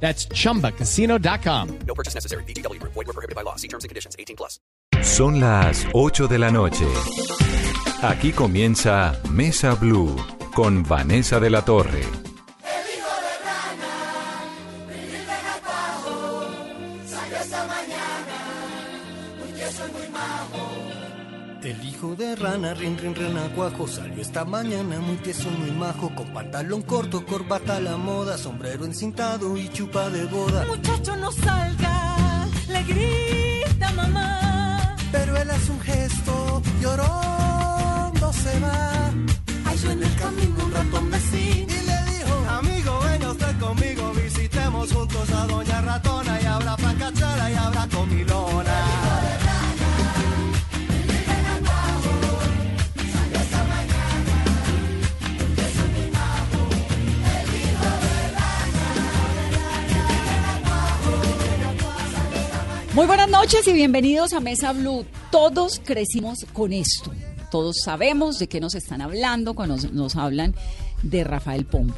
That's chumbacasino.com. No purchase necessary. BGW. Void were prohibited by law. See terms and conditions. 18 plus. Son las 8 de la noche. Aquí comienza Mesa Blue con Vanessa de la Torre. Hijo de rana, rin, rin, renacuajo, salió esta mañana muy tieso, muy majo, con pantalón corto, corbata a la moda, sombrero encintado y chupa de boda. Muchacho, no salga, le grita mamá. Pero él hace un gesto, llorando se va. Ay, yo en el camino un ratón vecino. Y le dijo, amigo, venga usted conmigo, visitemos juntos a Doña Ratona, y habrá pacachara y habrá comilona. Muy buenas noches y bienvenidos a Mesa Blue. Todos crecimos con esto. Todos sabemos de qué nos están hablando cuando nos, hablan de Rafael Pombo.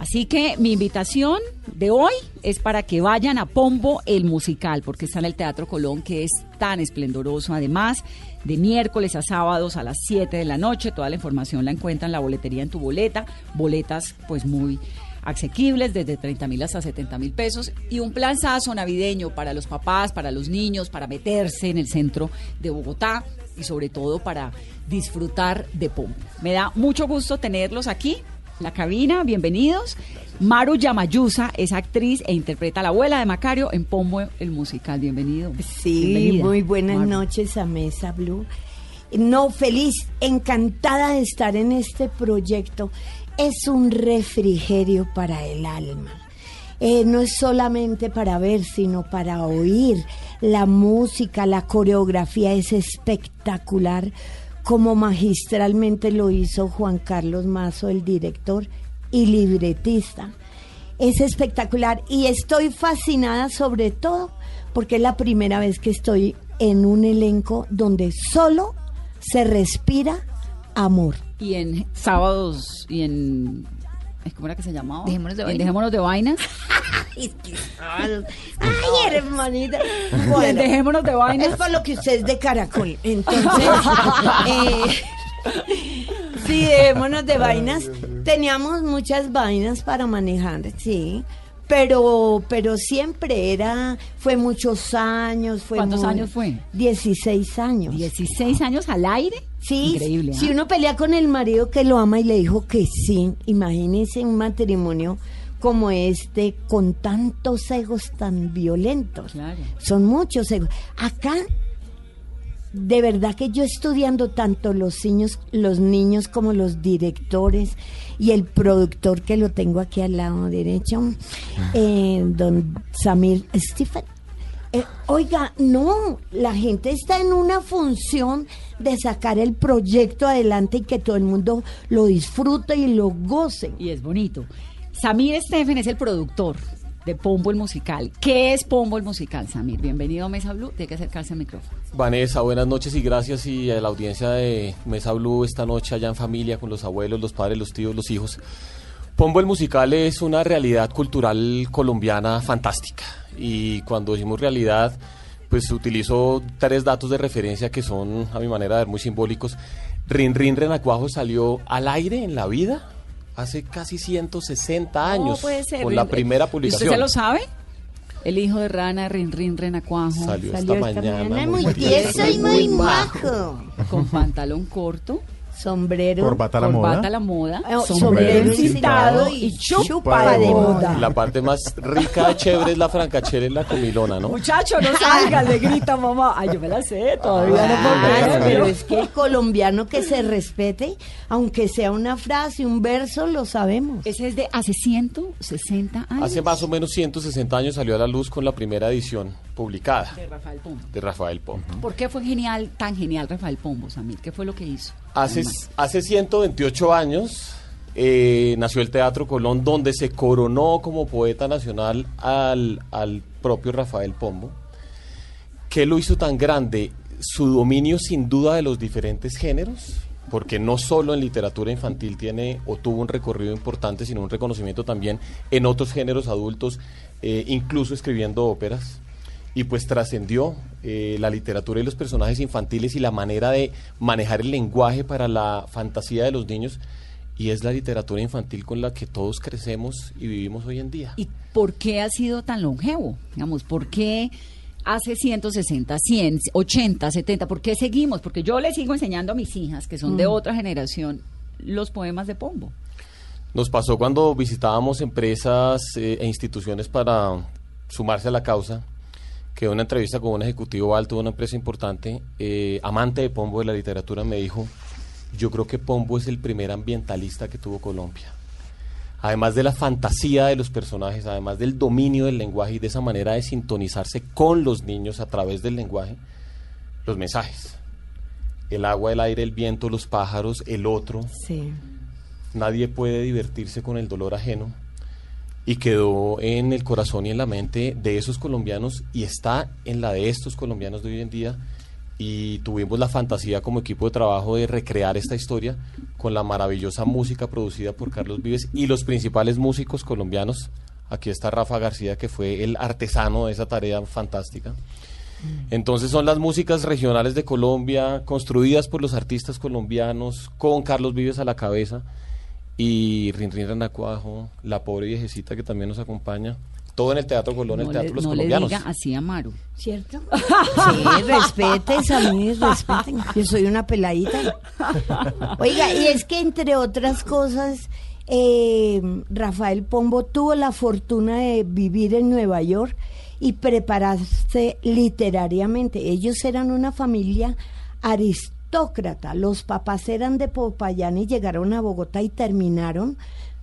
Así que mi invitación de hoy es para que vayan a Pombo el musical, porque está en el Teatro Colón, que es tan esplendoroso. Además, de miércoles a sábados a las 7 de la noche. Toda la información la encuentran en la boletería en tu boleta. Boletas, pues muy asequibles, desde 30 mil hasta 70 mil pesos, y un planzazo navideño para los papás, para los niños, para meterse en el centro de Bogotá y sobre todo para disfrutar de Pombo. Me da mucho gusto tenerlos aquí la cabina, bienvenidos. Maru Yamayusa es actriz e interpreta a la abuela de Macario en Pombo el musical. Bienvenido. Sí, Bienvenida, muy buenas Maru. noches a Mesa Blue. No, feliz, encantada de estar en este proyecto. Es un refrigerio para el alma. Eh, no es solamente para ver, sino para oír. La música, la coreografía es espectacular, como magistralmente lo hizo Juan Carlos Mazo, el director y libretista. Es espectacular y estoy fascinada sobre todo porque es la primera vez que estoy en un elenco donde solo se respira amor. Y en sábados y en. ¿Cómo era que se llamaba? Dejémonos de vainas. Dejémonos de vainas. Ay, hermanita. Bueno, Bueno, dejémonos de vainas. es por lo que usted es de caracol. Entonces, eh, sí, dejémonos de vainas. Teníamos muchas vainas para manejar, sí. Pero, pero siempre era, fue muchos años. Fue ¿Cuántos muy- años fue? 16 años. 16 años al aire. Sí, Increíble. si ¿ah? uno pelea con el marido que lo ama y le dijo que sí, imagínense un matrimonio como este con tantos egos tan violentos. Claro. Son muchos egos. Acá, de verdad que yo estudiando tanto los niños, los niños como los directores y el productor que lo tengo aquí al lado derecho, eh, don Samir Stephen. Eh, oiga, no, la gente está en una función de sacar el proyecto adelante y que todo el mundo lo disfrute y lo goce. Y es bonito. Samir Steffen es el productor de Pombo el musical. ¿Qué es Pombo el musical, Samir? Bienvenido a Mesa Blue. Tiene que acercarse al micrófono. Vanessa, buenas noches y gracias y a la audiencia de Mesa Blue esta noche allá en familia con los abuelos, los padres, los tíos, los hijos. Pombo el musical es una realidad cultural colombiana fantástica y cuando decimos realidad pues utilizo tres datos de referencia que son a mi manera de ver muy simbólicos. Rin Rin Renacuajo salió al aire en la vida hace casi 160 años No puede ser. con la primera ¿Y publicación. ¿Usted se lo sabe? El hijo de Rana, Rin Rin Renacuajo. Salió, Salió esta esta mañana. mañana muy tieso y muy majo. Con pantalón corto. Sombrero, Corbata a la corbata moda. a la moda, eh, sombrero sombrero y chupa chupa de de moda. La parte más rica de chévere es la francachela y la comilona, ¿no? Muchacho, no salga, le grita mamá. Ay, yo me la sé, todavía no puedo Ah, pero es que el colombiano que se respete, aunque sea una frase, un verso, lo sabemos. Ese es de hace 160 años. Hace más o menos 160 años salió a la luz con la primera edición publicada De Rafael Pombo. de Rafael Pombo. ¿Por qué fue genial, tan genial Rafael Pombo, Samir? ¿Qué fue lo que hizo? Hace, hace 128 años eh, nació el Teatro Colón, donde se coronó como poeta nacional al, al propio Rafael Pombo. ¿Qué lo hizo tan grande? Su dominio sin duda de los diferentes géneros, porque no solo en literatura infantil tiene o tuvo un recorrido importante, sino un reconocimiento también en otros géneros adultos, eh, incluso escribiendo óperas. Y pues trascendió eh, la literatura y los personajes infantiles y la manera de manejar el lenguaje para la fantasía de los niños. Y es la literatura infantil con la que todos crecemos y vivimos hoy en día. ¿Y por qué ha sido tan longevo? Digamos, ¿por qué hace 160, 100, 80, 70? ¿Por qué seguimos? Porque yo le sigo enseñando a mis hijas, que son de otra generación, los poemas de Pombo. Nos pasó cuando visitábamos empresas eh, e instituciones para sumarse a la causa, que una entrevista con un ejecutivo alto de una empresa importante, eh, amante de Pombo de la literatura, me dijo, yo creo que Pombo es el primer ambientalista que tuvo Colombia. Además de la fantasía de los personajes, además del dominio del lenguaje y de esa manera de sintonizarse con los niños a través del lenguaje, los mensajes. El agua, el aire, el viento, los pájaros, el otro, Sí. nadie puede divertirse con el dolor ajeno y quedó en el corazón y en la mente de esos colombianos y está en la de estos colombianos de hoy en día y tuvimos la fantasía como equipo de trabajo de recrear esta historia con la maravillosa música producida por Carlos Vives y los principales músicos colombianos. Aquí está Rafa García que fue el artesano de esa tarea fantástica. Entonces son las músicas regionales de Colombia, construidas por los artistas colombianos, con Carlos Vives a la cabeza, y Rin Rin Renacuajo, la pobre viejecita que también nos acompaña, todo en el Teatro Colón, el Teatro le, de los no le Colombianos. diga así a Maru. ¿Cierto? Sí, respeten, a mí respeten. Yo soy una peladita. Oiga, y es que entre otras cosas, eh, Rafael Pombo tuvo la fortuna de vivir en Nueva York y prepararse literariamente. Ellos eran una familia aristócrata. Los papás eran de Popayán y llegaron a Bogotá y terminaron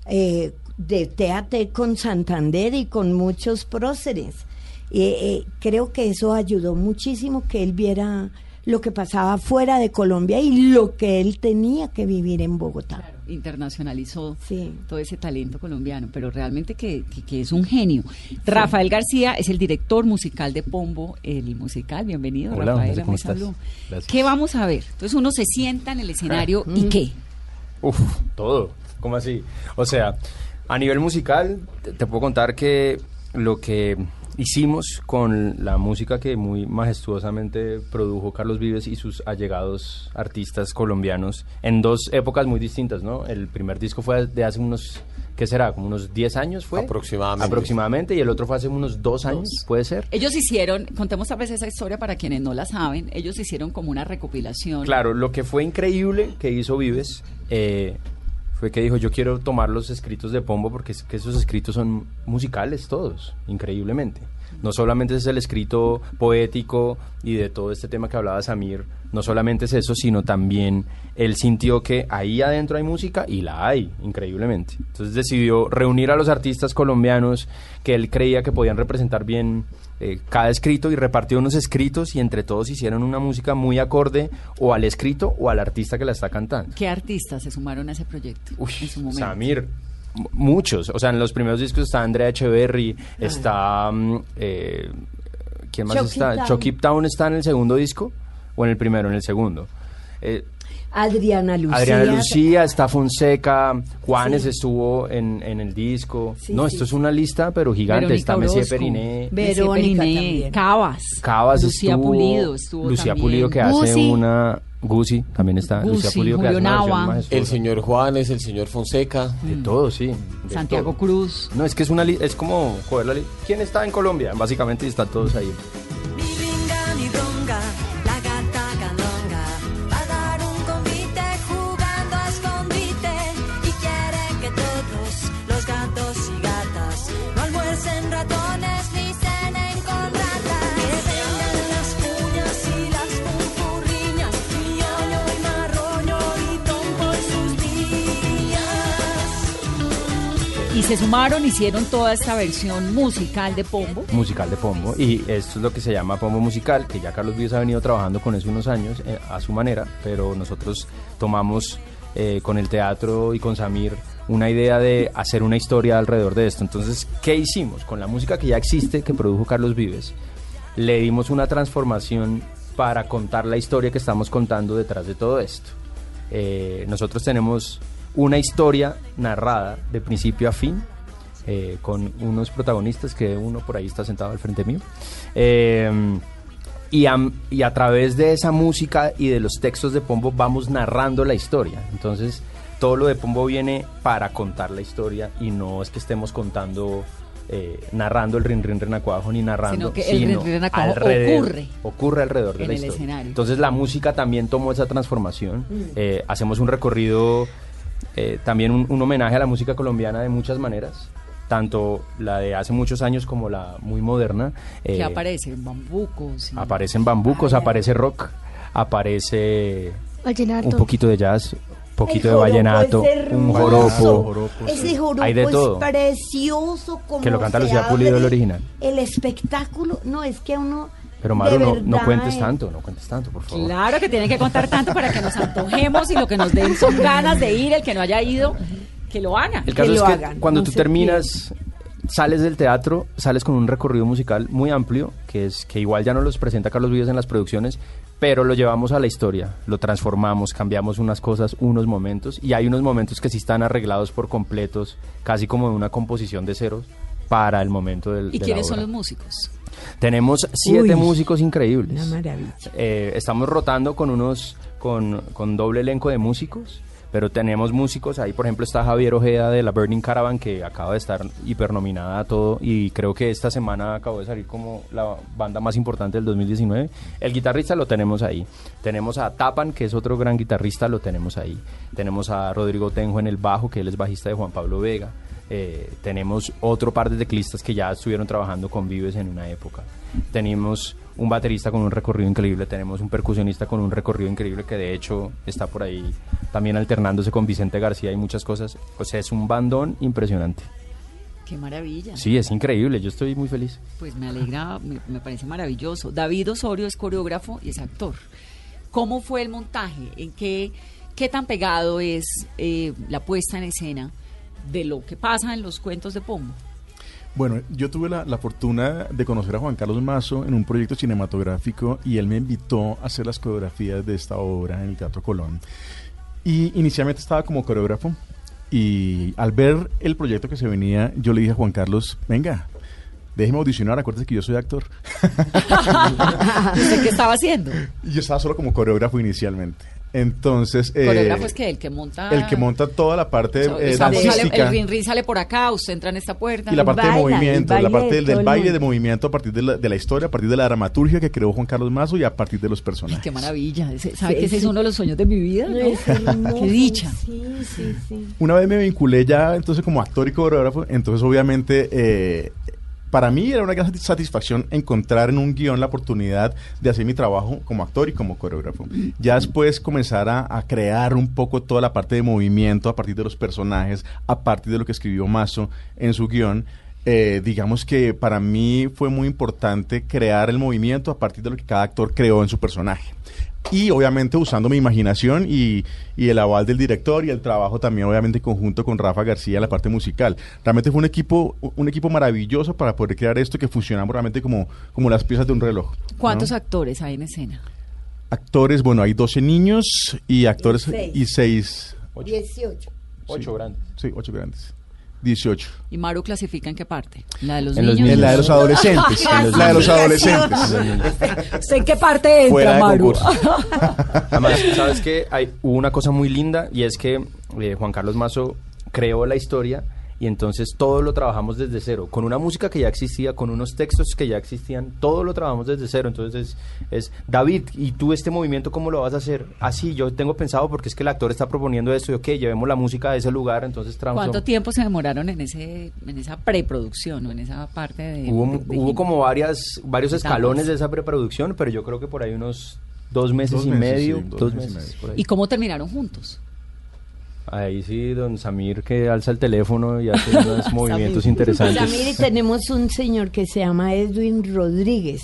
eh, de TAT con Santander y con muchos próceres. Eh, eh, creo que eso ayudó muchísimo que él viera lo que pasaba fuera de Colombia y lo que él tenía que vivir en Bogotá. Internacionalizó Sí. todo ese talento colombiano, pero realmente que, que- que es un genio. Rafael García es el director musical de Pombo, el musical. Bienvenido, Hola, Rafael. A ¿cómo Mesa estás? Blue. Gracias. ¿Qué vamos a ver? Entonces uno se sienta en el escenario Ah. y qué. Uf, todo. ¿Cómo así? O sea, a nivel musical, te, te puedo contar que lo que hicimos con la música que muy majestuosamente produjo Carlos Vives y sus allegados artistas colombianos en dos épocas muy distintas, ¿no? El primer disco fue de hace unos, ¿qué será? Como unos 10 años fue. Aproximadamente. Aproximadamente, y el otro fue hace unos dos años, ¿puede ser? Ellos hicieron, contemos tal vez esa historia para quienes no la saben, ellos hicieron como una recopilación. Claro, lo que fue increíble que hizo Vives eh, fue que dijo, yo quiero tomar los escritos de Pombo porque es que esos escritos son musicales todos, increíblemente. No solamente es el escrito poético y de todo este tema que hablaba Samir, no solamente es eso, sino también él sintió que ahí adentro hay música y la hay, increíblemente. Entonces decidió reunir a los artistas colombianos que él creía que podían representar bien eh, cada escrito y repartió unos escritos y entre todos hicieron una música muy acorde o al escrito o al artista que la está cantando. ¿Qué artistas se sumaron a ese proyecto Uy, en su momento? Samir, muchos. O sea, en los primeros discos está Andrea Echeverry, está... mm, eh, ¿Quién más Chucky está? Town. Chucky Town está en el segundo disco o en el primero, en el segundo. Eh, Adriana Lucía. Adriana Lucía, está Fonseca, Juanes Sí. estuvo en, en el disco. Sí, no, sí, esto es una lista, pero gigante. Verónica está Messier Orozco, Periné. Verónica. Cabas. Cabas Lucía estuvo, Pulido estuvo Lucía también. Pulido que hace una Gucci también está Lucía Guzzi, Pulido que hace Julio una versión Nava. El señor Juanes, el señor Fonseca. de todo sí de. Santiago todo. Cruz. no es que es una li- es como joder la li- quién está en Colombia básicamente y están todos ahí se sumaron, hicieron toda esta versión musical de Pombo. musical de Pombo y esto es lo que se llama Pombo musical, que ya Carlos Vives ha venido trabajando con eso unos años eh, a su manera, pero nosotros tomamos eh, con el teatro y con Samir una idea de hacer una historia alrededor de esto. Entonces, ¿qué hicimos? Con la música que ya existe, que produjo Carlos Vives, le dimos una transformación para contar la historia que estamos contando detrás de todo esto. Eh, nosotros tenemos una historia narrada de principio a fin, eh, con unos protagonistas que uno por ahí está sentado al frente mío. Eh, y, a, y a través de esa música y de los textos de Pombo vamos narrando la historia. Entonces, todo lo de Pombo viene para contar la historia y no es que estemos contando, eh, narrando el rin rin renacuajo ni narrando, Sino que el rin, rin, renacuajo alrededor- ocurre ocurre alrededor de en la el historia. escenario. Entonces la música también tomó esa transformación. Mm. Eh, hacemos un recorrido, eh, también un, un homenaje a la música colombiana de muchas maneras, tanto la de hace muchos años como la muy moderna. que Eh, aparecen bambucos. y- Aparecen bambucos, aparece rock, aparece Vallenato. un poquito de jazz, un poquito de joropo vallenato, es un hermoso. joropo. Ese joropo Hay de todo. es precioso como Que lo canta Lucía Pulido, el original. El espectáculo, no, es que uno... Pero Maru, no, no cuentes eh, tanto, no cuentes tanto, por favor. Claro que tienen que contar tanto para que nos antojemos y lo que nos den son ganas de ir, el que no haya ido, que lo haga. El caso que es que hagan, cuando no tú terminas, sales del teatro, sales con un recorrido musical muy amplio, que es que igual ya no los presenta Carlos Vives en las producciones, pero lo llevamos a la historia, lo transformamos, cambiamos unas cosas, unos momentos, y hay unos momentos que sí están arreglados por completos, casi como de una composición de ceros para el momento del ¿Y de la quiénes son obra. los músicos? Tenemos siete Uy, músicos increíbles. Una maravilla. Eh, estamos rotando con unos con, con doble elenco de músicos, pero tenemos músicos ahí, por ejemplo está Javier Ojeda de la Burning Caravan que acaba de estar hipernominada a todo y creo que esta semana acabó de salir como la banda más importante del 2019. El guitarrista lo tenemos ahí. Tenemos a Tapan, que es otro gran guitarrista, lo tenemos ahí. Tenemos a Rodrigo Tenjo en el bajo, que él es bajista de Juan Pablo Vega. Eh, tenemos otro par de teclistas que ya estuvieron trabajando con Vives en una época. Tenemos un baterista con un recorrido increíble, tenemos un percusionista con un recorrido increíble que de hecho está por ahí también alternándose con Vicente García y muchas cosas. O sea, es un bandón impresionante. Qué maravilla. Sí, es increíble, yo estoy muy feliz. Pues me alegra, me, me parece maravilloso. David Osorio es coreógrafo y es actor. ¿Cómo fue el montaje? ¿En qué, qué tan pegado es eh, la puesta en escena de lo que pasa en los cuentos de Pombo? Bueno, yo tuve la, la fortuna de conocer a Juan Carlos Mazo en un proyecto cinematográfico y él me invitó a hacer las coreografías de esta obra en el Teatro Colón. Y inicialmente estaba como coreógrafo y al ver el proyecto que se venía, yo le dije a Juan Carlos, venga, déjeme audicionar, acuérdese que yo soy actor. ¿Usted qué estaba haciendo? Yo estaba solo como coreógrafo inicialmente. Entonces... eh, coreógrafo es que el que monta... El que monta toda la parte O sea, eh, dancística. el rin sale por acá, usted entra en esta puerta. Y la parte de Baila, movimiento, la parte de del, baile de movimiento a partir de la, de la historia, a partir de la dramaturgia que creó Juan Carlos Mazo y a partir de los Ay, personajes. qué maravilla. ¿Sabe Sí, que ese es uno de los sueños de mi vida? ¿no? Es hermoso, Qué dicha. Sí, sí, sí. Una vez me vinculé ya entonces como actor y coreógrafo, entonces obviamente eh, para mí era una gran satis- satisfacción encontrar en un guion la oportunidad de hacer mi trabajo como actor y como coreógrafo. Ya después comenzar a, a crear un poco toda la parte de movimiento a partir de los personajes, a partir de lo que escribió Mazo en su guion. eh, digamos que para mí fue muy importante crear el movimiento a partir de lo que cada actor creó en su personaje. Y obviamente usando mi imaginación y, y el aval del director y el trabajo también obviamente en conjunto con Rafa García en la parte musical. Realmente fue un equipo, un equipo maravilloso para poder crear esto que funcionamos realmente como, como las piezas de un reloj. ¿no? ¿Cuántos actores hay en escena? Actores, bueno, hay 12 niños y actores y 6, 18. Ocho grandes. sí, 8 grandes. 18. ¿Y Maru clasifica en qué parte? ¿La de los En niños? En la de los adolescentes. En los la de los adolescentes. ¿Usted en qué parte Fuera entra, de Maru? Además, ¿sabes qué? Hay, hubo una cosa muy linda y es que eh, Juan Carlos Mazo creó la historia y entonces todo lo trabajamos desde cero, con una música que ya existía, con unos textos que ya existían, todo lo trabajamos desde cero. Entonces es, David, ¿y tú este movimiento cómo lo vas a hacer? Así, yo tengo pensado porque es que el actor está proponiendo esto y ok, llevemos la música a ese lugar, entonces trabajamos. ¿Cuánto tiempo se demoraron en ese en esa preproducción o en esa parte de Hubo, de- de- hubo como varias, varios escalones de esa preproducción, pero yo creo que por ahí unos dos meses Dos y meses, medio, sí, dos, dos meses y meses. medio. por ahí. ¿Y cómo terminaron juntos? Ahí sí, don Samir que alza el teléfono y hace unos movimientos interesantes. Samir, y tenemos un señor que se llama Edwin Rodríguez,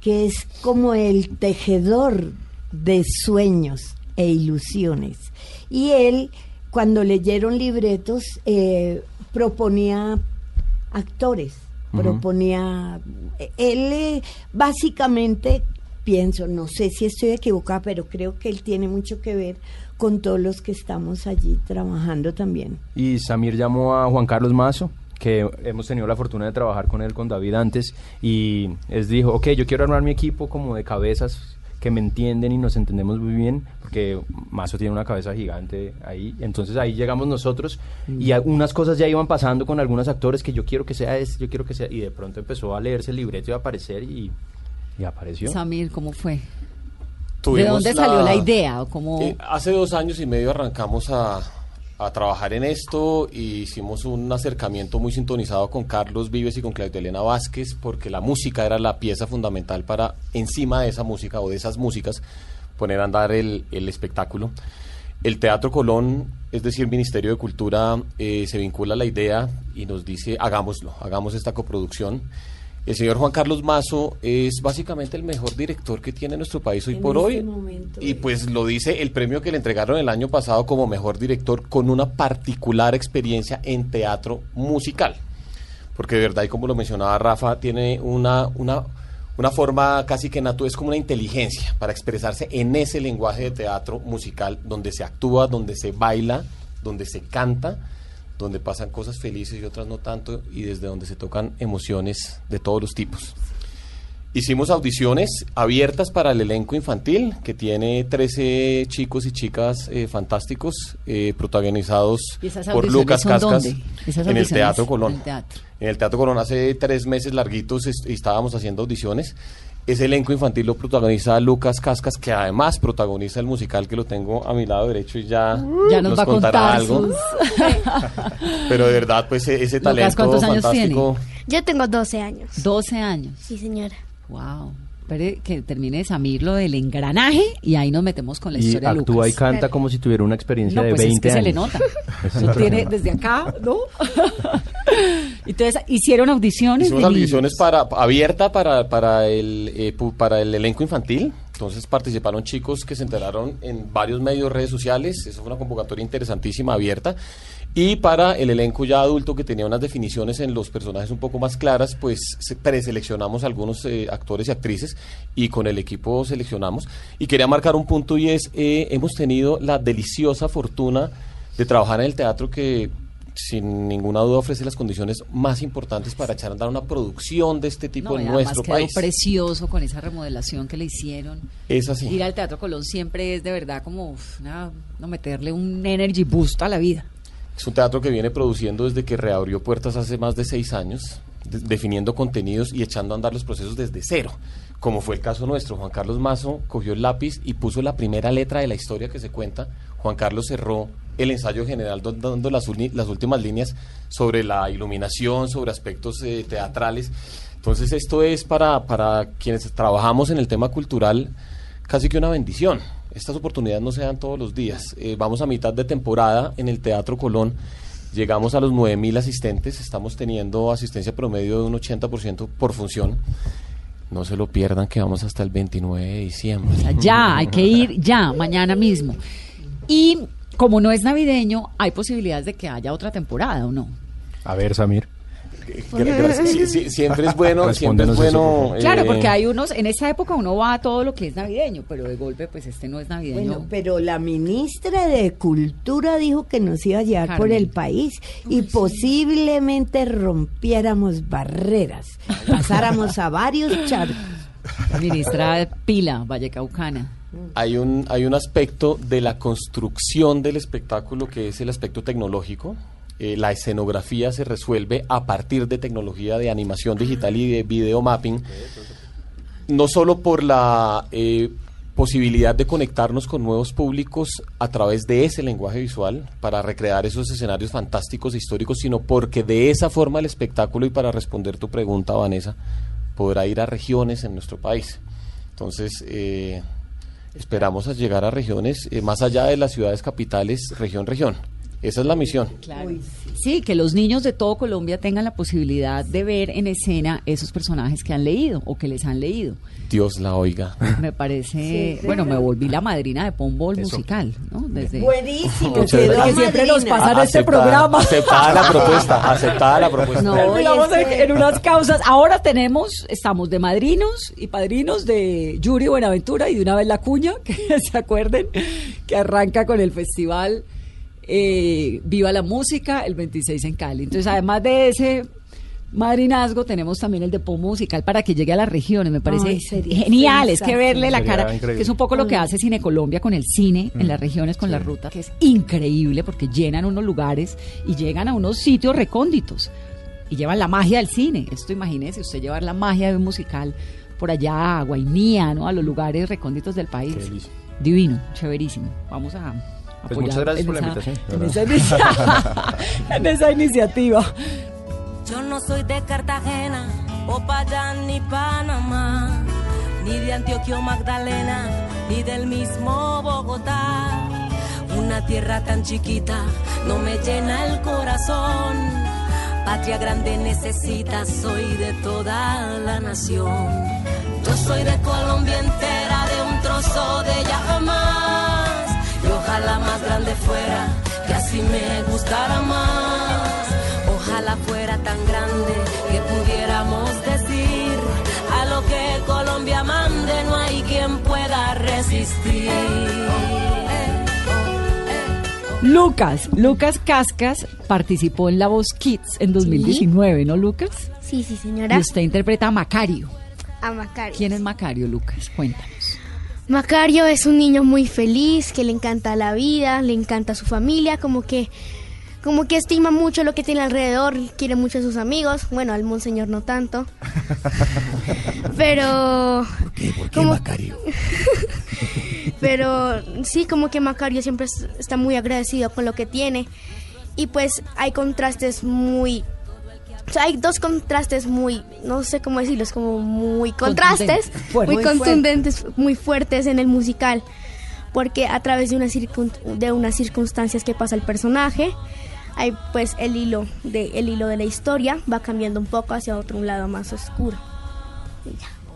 que es como el tejedor de sueños e ilusiones. Y él, cuando leyeron libretos, eh, proponía actores, proponía... Él eh, básicamente, pienso, no sé si estoy equivocada, pero creo que él tiene mucho que ver con todos los que estamos allí trabajando también. Y Samir llamó a Juan Carlos Mazo, que hemos tenido la fortuna de trabajar con él, con David antes, y es dijo, ok, yo quiero armar mi equipo como de cabezas que me entienden y nos entendemos muy bien, porque Mazo tiene una cabeza gigante ahí, entonces ahí llegamos nosotros y algunas cosas ya iban pasando con algunos actores que yo quiero que sea este, yo quiero que sea, y de pronto empezó a leerse el libreto y a aparecer y, y apareció. Samir, ¿cómo fue? ¿De dónde salió la idea? ¿O cómo... Eh, hace dos años y medio arrancamos a, a trabajar en esto y hicimos un acercamiento muy sintonizado con Carlos Vives y con Claudia Elena Vázquez porque la música era la pieza fundamental para encima de esa música o de esas músicas poner a andar el, el espectáculo. El Teatro Colón, es decir, el Ministerio de Cultura, eh, se vincula a la idea y nos dice, hagámoslo, hagamos esta coproducción. El señor Juan Carlos Mazo es básicamente el mejor director que tiene nuestro país hoy En por este hoy. momento Y pues lo dice el premio que le entregaron el año pasado como mejor director con una particular experiencia en teatro musical. Porque de verdad, y como lo mencionaba Rafa, tiene una, una, una forma casi que natural, es como una inteligencia para expresarse en ese lenguaje de teatro musical donde se actúa, donde se baila, donde se canta, donde pasan cosas felices y otras no tanto, y desde donde se tocan emociones de todos los tipos. Hicimos audiciones abiertas para el elenco infantil, que tiene 13 chicos y chicas eh, fantásticos, eh, protagonizados ¿Y esas por Lucas Cascas en el Teatro Colón. en el teatro. En el Teatro Colón hace tres meses larguitos est- estábamos haciendo audiciones. Ese elenco infantil lo protagoniza Lucas Cascas, que además protagoniza el musical que lo tengo a mi lado derecho y ya, Ya nos va a contará contar algo. sus- Pero de verdad, pues e- ese Lucas, talento ¿cuántos años fantástico. Yo tengo 12 años. 12 años. Sí, señora. Wow. Espere que termine Samir lo del engranaje y ahí nos metemos con la Y historia de actúa y Lucas. canta como si tuviera una experiencia No, de pues 20 es que años. se le nota. Es Lo tiene desde acá, ¿no? Entonces, ¿hicieron audiciones? Hicimos de audiciones para, abierta para, para, el, eh, para el elenco infantil. Entonces participaron chicos que se enteraron en varios medios, redes sociales. Eso fue una convocatoria interesantísima, abierta. Y para el elenco ya adulto que tenía unas definiciones en los personajes un poco más claras, pues se- preseleccionamos algunos eh, actores y actrices y con el equipo seleccionamos. Y quería marcar un punto y es, eh, hemos tenido la deliciosa fortuna de trabajar en el teatro que sin ninguna duda ofrece las condiciones más importantes para echar a andar una producción de este tipo No, en nuestro quedó país. precioso con esa remodelación que le hicieron. Es así. Ir al Teatro Colón siempre es de verdad como uf, una- no meterle un energy boost a la vida. Es un teatro que viene produciendo desde que reabrió puertas hace más de seis años, de- definiendo contenidos y echando a andar los procesos desde cero, como fue el caso nuestro. Juan Carlos Mazo cogió el lápiz y puso la primera letra de la historia que se cuenta. Juan Carlos cerró el ensayo general dando las, las últimas líneas sobre la iluminación, sobre aspectos eh, teatrales. Entonces esto es para, para quienes trabajamos en el tema cultural casi que una bendición. Estas oportunidades no se dan todos los días. Eh, vamos a mitad de temporada en el Teatro Colón. Llegamos a los 9.000 asistentes. Estamos teniendo asistencia promedio de un 80% por función. No se lo pierdan que vamos hasta el 29 de diciembre. O sea, ya, hay que ir ya, mañana mismo. Y como no es navideño, hay posibilidades de que haya otra temporada, ¿o no? A ver, Samir. Siempre es bueno, siempre es favor. Claro, eh, porque hay unos, en esa época uno va a todo lo que es navideño, pero de golpe, pues este no es navideño. Bueno, pero la ministra de Cultura dijo que nos iba a llevar por el país y posiblemente rompiéramos barreras, pasáramos a varios charcos. La ministra Pila, Vallecaucana. hay un, hay un aspecto de la construcción del espectáculo que es el aspecto tecnológico. Eh, la escenografía se resuelve a partir de tecnología de animación digital y de video mapping, no solo por la eh, posibilidad de conectarnos con nuevos públicos a través de ese lenguaje visual para recrear esos escenarios fantásticos e históricos, sino porque de esa forma el espectáculo, y para responder tu pregunta, Vanessa, podrá ir a regiones en nuestro país. Entonces, eh, esperamos a llegar a regiones eh, más allá de las ciudades capitales, región, región. Esa es la misión. Claro. Sí, que los niños de todo Colombia tengan la posibilidad de ver en escena esos personajes que han leído o que les han leído. Dios la oiga. Me parece, bueno, me volví la madrina de Pombo el musical, ¿no? Desde Buenísimo. Que siempre nos pasa en este programa. Aceptada la propuesta, aceptada la propuesta. No, en unas causas. Ahora tenemos, estamos de madrinos y padrinos de Yuri Buenaventura y de una vez la cuña, que se acuerden, que arranca con el festival eh, Viva la Música el 26 en Cali. Entonces, además de ese madrinazgo, tenemos también el de Pombo Musical para que llegue a las regiones. Me parece Ay, genial. Es que verle la cara, increíble. que es un poco lo que hace Cine Colombia con el cine en las regiones, con la ruta, que es increíble porque llenan unos lugares y llegan a unos sitios recónditos y llevan la magia del cine. Esto imagínese usted llevar la magia de un musical por allá a Guainía, ¿no? A los lugares recónditos del país. Divino, chéverísimo. Vamos a Pues muchas gracias en por la esa- invitación, de En esa, en esa iniciativa. Yo no soy de Cartagena, Popayán ni Panamá, ni de Antioquia o Magdalena, ni del mismo Bogotá. Una tierra tan chiquita no me llena el corazón. Patria grande necesita, soy de toda la nación. Yo soy de Colombia entera, de un trozo de ella jamás. Y ojalá más grande fuera, que así me gustara más. Ojalá fuera tan grande que pudiéramos decir a lo que Colombia mande, no hay quien pueda resistir. Lucas, Lucas Cascas participó en La Voz Kids en 2019, ¿no, Lucas? Sí, sí, Y señora. usted interpreta a Macario. A Macario. ¿Quién es Macario, Lucas? Cuéntanos. Macario es un niño muy feliz, que le encanta la vida, le encanta su familia, como que como que estima mucho lo que tiene alrededor, quiere mucho a sus amigos, bueno, al monseñor no tanto. Pero ¿Por qué? ¿Por qué. Macario? pero sí, como que Macario siempre es- está muy agradecido con lo que tiene y pues hay contrastes muy o sea, hay dos contrastes muy, no sé cómo decirlos, como muy contrastes, muy, Muy contundentes, muy fuertes en el musical, porque a través de, una circun- de unas circunstancias que pasa el personaje, hay pues el hilo de el hilo de la historia va cambiando un poco hacia otro lado más oscuro.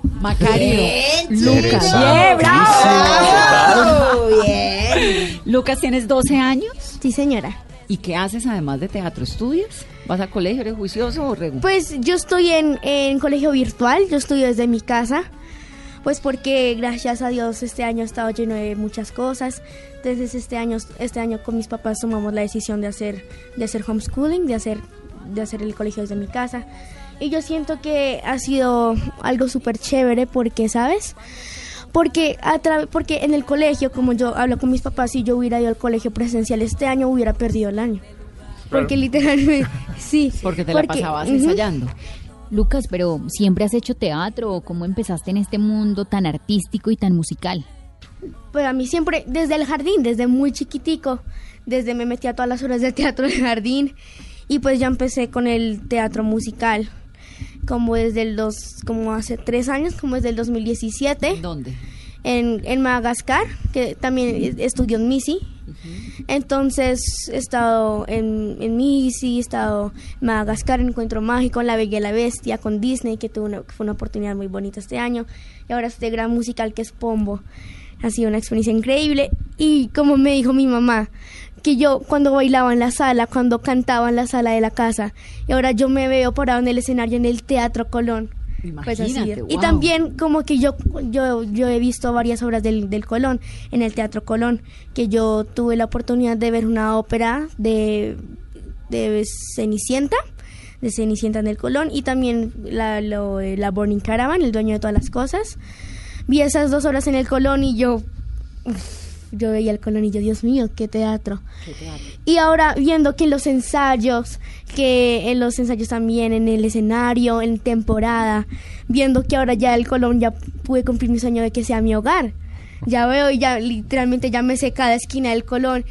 Macario. Bien, Lucas. chico. Bien, bravo. Muy bien. Lucas, ¿tienes 12 años? Sí, señora. ¿Y qué haces además de teatro? ¿Estudias? ¿Vas al colegio? ¿Eres juicioso o regu? Pues yo estoy en, en colegio virtual, yo estudio desde mi casa, pues porque gracias a Dios este año ha estado lleno de muchas cosas. Entonces este año, este año con mis papás tomamos la decisión de hacer, de hacer homeschooling, de hacer, de hacer el colegio desde mi casa. Y yo siento que ha sido algo súper chévere porque, ¿sabes? Porque, a tra- porque en el colegio, como yo hablo con mis papás, si yo hubiera ido al colegio presencial este año, hubiera perdido el año. Porque literalmente, sí. Porque te la porque- pasabas ujú. ensayando. Lucas, pero ¿siempre has hecho teatro? o ¿Cómo empezaste en este mundo tan artístico y tan musical? Pues a mí siempre, desde el jardín, desde muy chiquitico, desde me metí a todas las horas de teatro del jardín y pues ya empecé con el teatro musical, como desde el dos, como hace tres años, como desde el 2017, ¿Dónde? en, en Madagascar, que también estudió en MISI. Entonces he estado en, en MISI, he estado en Madagascar, en Encuentro Mágico, en La Bella y la Bestia, con Disney, que, tuvo una, que fue una oportunidad muy bonita este año. Y ahora este gran musical que es Pombo. Ha sido una experiencia increíble. Y como me dijo mi mamá, que yo cuando bailaba en la sala, cuando cantaba en la sala de la casa, y ahora yo me veo parado en el escenario en el Teatro Colón. Pues así. Y también como que yo, yo, yo he visto varias obras del, del Colón, en el Teatro Colón, que yo tuve la oportunidad de ver una ópera de, de Cenicienta, de Cenicienta en el Colón, y también la, lo- eh, la Burning Caravan, el dueño de todas las cosas. Vi esas dos obras en el Colón y yo, uf, yo veía el Colón y yo, Dios mío, qué teatro. Y ahora viendo que en los ensayos, que en los ensayos también, en el escenario, en temporada, viendo que ahora ya el Colón ya pude cumplir mi sueño de que sea mi hogar. Ya veo y ya literalmente ya me sé cada esquina del Colón.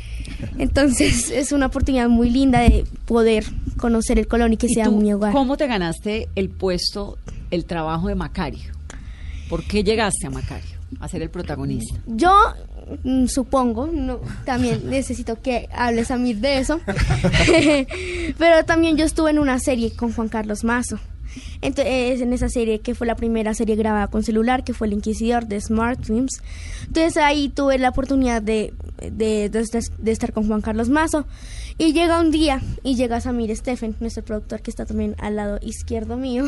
Entonces es una oportunidad muy linda de poder conocer el Colón y que ¿Y sea tú mi hogar. ¿Cómo te ganaste el puesto, el trabajo de Macario? ¿Por qué llegaste a Macario? A ser el protagonista? Yo mm, supongo, no, también necesito que hables a mí de eso, pero también yo estuve en una serie con Juan Carlos Mazo. Entonces, en esa serie que fue la primera serie grabada con celular, que fue El Inquisidor de Smart Films. Entonces ahí tuve la oportunidad de, de, de estar- de estar con Juan Carlos Mazo. Y llega un día y llega Samir Stephen, nuestro productor que está también al lado izquierdo mío.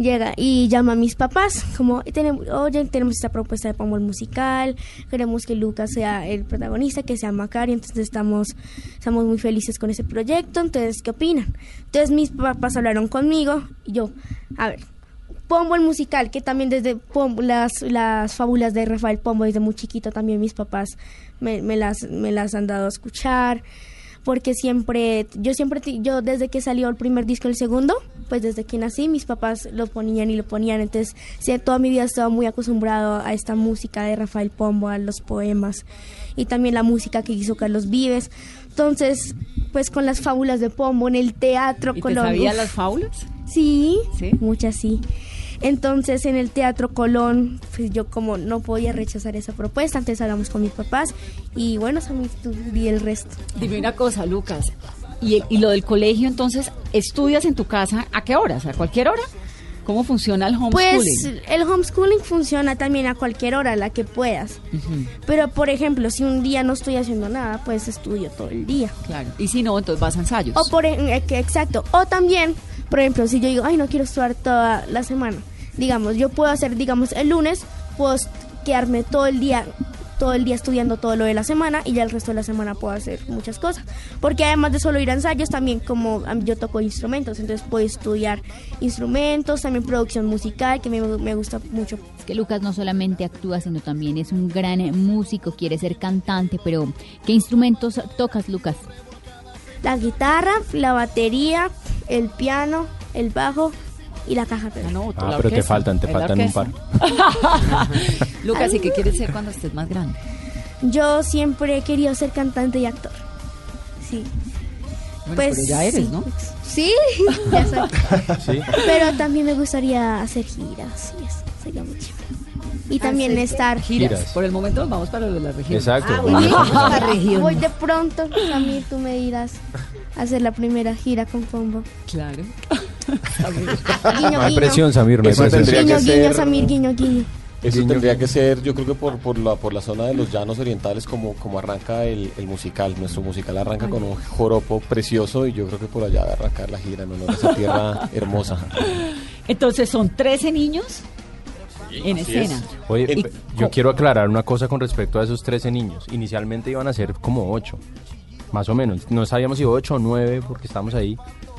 Llega y llama a mis papás como tenemos oye tenemos esta propuesta de Pombo el musical queremos que Lucas sea el protagonista que sea Macari entonces estamos estamos muy felices con ese proyecto entonces qué opinan entonces mis papás hablaron conmigo y yo a ver Pombo el musical que también desde Pombo, las las fábulas de Rafael Pombo desde muy chiquito también mis papás me las me las han dado a escuchar porque siempre, yo siempre, yo desde que salió el primer disco, el segundo, pues desde que nací, mis papás lo ponían y lo ponían, entonces sí, toda mi vida estaba muy acostumbrado a esta música de Rafael Pombo, a los poemas y también la música que hizo Carlos Vives, entonces, pues con las fábulas de Pombo en el teatro ¿Y te uf, las fábulas? Sí, ¿Sí? muchas sí. Entonces en el Teatro Colón, pues yo como no podía rechazar esa propuesta, entonces hablamos con mis papás y bueno, el resto. Dime una cosa, Lucas. ¿Y, y lo del colegio, entonces, estudias en tu casa a qué horas? ¿A cualquier hora? ¿Cómo funciona el homeschooling? Pues el homeschooling funciona también a cualquier hora, la que puedas. Pero por ejemplo, si un día no estoy haciendo nada, pues estudio todo el día. claro. Y si no, entonces vas a ensayos. O por e- eh, exacto. O también, por ejemplo, si yo digo, ay, no quiero estudiar toda la semana. Digamos, yo puedo hacer, digamos, el lunes, puedo quedarme todo el día todo el día estudiando todo lo de la semana y ya el resto de la semana puedo hacer muchas cosas. Porque además de solo ir a ensayos, también como yo toco instrumentos, entonces puedo estudiar instrumentos, también producción musical, que me, me gusta mucho. Es que Lucas no solamente actúa, sino también es un gran músico, quiere ser cantante, pero ¿qué instrumentos tocas, Lucas? La guitarra, la batería, el piano, el bajo y la caja. Ah, no, Ah, la pero te faltan, te faltan un par. Lucas, ¿y qué quieres ser cuando estés más grande? Yo siempre he querido ser cantante y actor. Sí. Bueno, pero ya eres, sí. ¿no? Sí, ya soy. Sí. Pero también me gustaría hacer giras y eso sería muy chévere. Y también Hacer estar Giras. Giras. Por el momento vamos para lo de la región. Exacto. Ah, vamos bueno. a empezar. La región. Voy de pronto, Samir, tú me dirás a hacer la primera gira con Pombo. Claro. Guiño, No hay presión, Samir, no hay Eso presión. tendría Guiño, que guiño, ser- Samir, guiño, guiño. Eso Guiño, tendría guiño. que ser, yo creo que por, por, la, por la zona de los llanos orientales, como, como arranca el, el musical. Nuestro musical arranca con un joropo precioso y yo creo que por allá va a arrancar la gira en honor a esa tierra hermosa. Entonces son 13 niños en así escena. es. Oye, Y- yo quiero aclarar una cosa con respecto a esos 13 niños. Inicialmente iban a ser como 8, más o menos. No sabíamos si 8 o 9 porque estábamos ahí.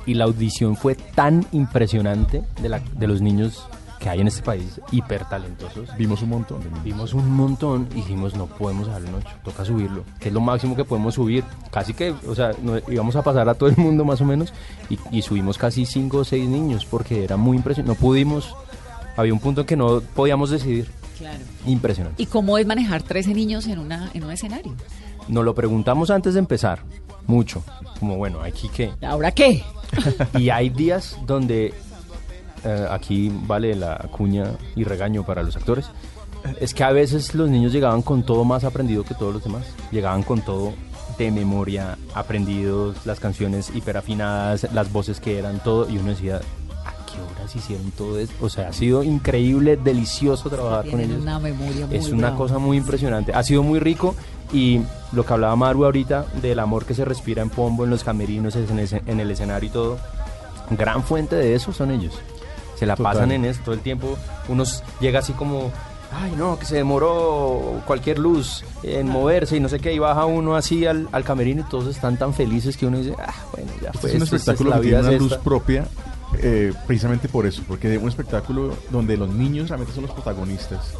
Y la audición fue tan impresionante de, la, de los niños que hay en este país, hiper talentosos. Vimos un montón de niños. Vimos un montón y dijimos, no podemos dejarlo en 8, toca subirlo, que es lo máximo que podemos subir. Casi que, o sea, no- íbamos a pasar a todo el mundo más o menos y, y subimos casi 5 o 6 niños porque era muy impresionante. No pudimos, había un punto en que no podíamos decidir. Claro. Impresionante. ¿Y cómo es manejar 13 niños en, una, en un escenario? Nos lo preguntamos antes de empezar, mucho. Como, bueno, aquí qué. ¿Ahora qué? Y hay días donde, eh, aquí vale la cuña y regaño para los actores, es que a veces los niños llegaban con todo más aprendido que todos los demás. Llegaban con todo de memoria, aprendidos, las canciones hiperafinadas, las voces que eran, todo. Y uno decía, ¿a qué horas hicieron todo esto? O sea, ha sido increíble, delicioso trabajar con ellos. una memoria muy Es una brava. cosa muy impresionante. Ha sido muy rico y lo que hablaba Maru ahorita del amor que se respira en Pombo, en los camerinos, en, ese- en el escenario y todo. Gran fuente de eso son ellos. Se la Total. pasan en eso todo el tiempo. Unos llega así como, ay no, que se demoró cualquier luz en moverse y no sé qué, y baja uno así al, al camerino y todos están tan felices que uno dice, ah, bueno, ya fue. es un espectáculo la que tiene vida una es luz esta". propia eh, precisamente por eso, porque es un espectáculo donde los niños realmente son los protagonistas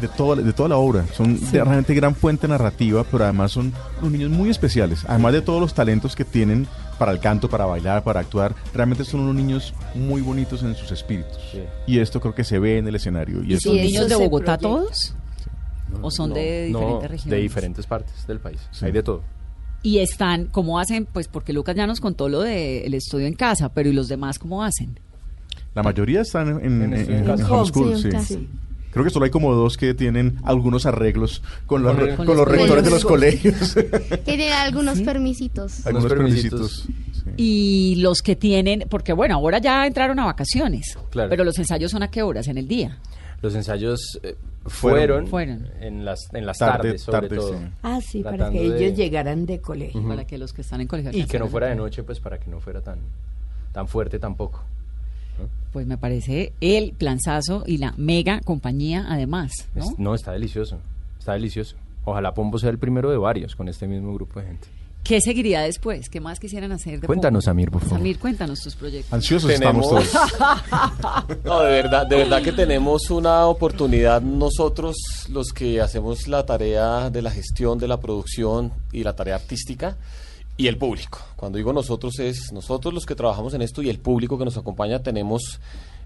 de toda, de toda la obra. Son de- realmente gran fuente narrativa, pero además son los niños muy especiales. Además de todos los talentos que tienen para el canto, para bailar, para actuar, realmente son unos niños muy bonitos en sus espíritus. Sí. Y esto creo que se ve en el escenario. Y ¿Y eso son eso niños de Bogotá proyecta. todos? ¿O son de No, diferentes regiones? De diferentes partes del país. Sí. Hay de todo. Y están, ¿cómo hacen? Pues porque Lucas ya nos contó lo del estudio en casa, pero ¿y los demás cómo hacen? la mayoría están en, en, En homeschool, Sí, en sí. casa. Creo que solo hay como dos que tienen algunos arreglos con los, Con los los rectores de los colegios. colegios. Que tiene algunos permisitos. algunos Unos permisitos. Y los que tienen, porque bueno, ahora ya entraron a vacaciones, Claro. pero los ensayos son a qué horas en el día. Los ensayos eh, Fueron. fueron, Fueron. en las, en las Tarde, tardes, sobre tarde, todo. sí. Ah, sí, para que de- ellos llegaran de colegio. Para que los que están en colegio Y que no fuera de noche, pues para que no fuera tan, tan fuerte tampoco. Pues me parece el planzazo y la mega compañía además, ¿no? Es- no, está delicioso. Está delicioso. Ojalá Pombo sea el primero de varios con este mismo grupo de gente. ¿Qué seguiría después? ¿Qué más quisieran hacer? de Cuéntanos, Pombo? Samir, por favor. Samir, cuéntanos tus proyectos. Ansiosos Tenemos- estamos todos. No, de verdad, de verdad que tenemos una oportunidad nosotros, los que hacemos la tarea de la gestión, de la producción y la tarea artística, y el público. Cuando digo nosotros es nosotros los que trabajamos en esto y el público que nos acompaña, tenemos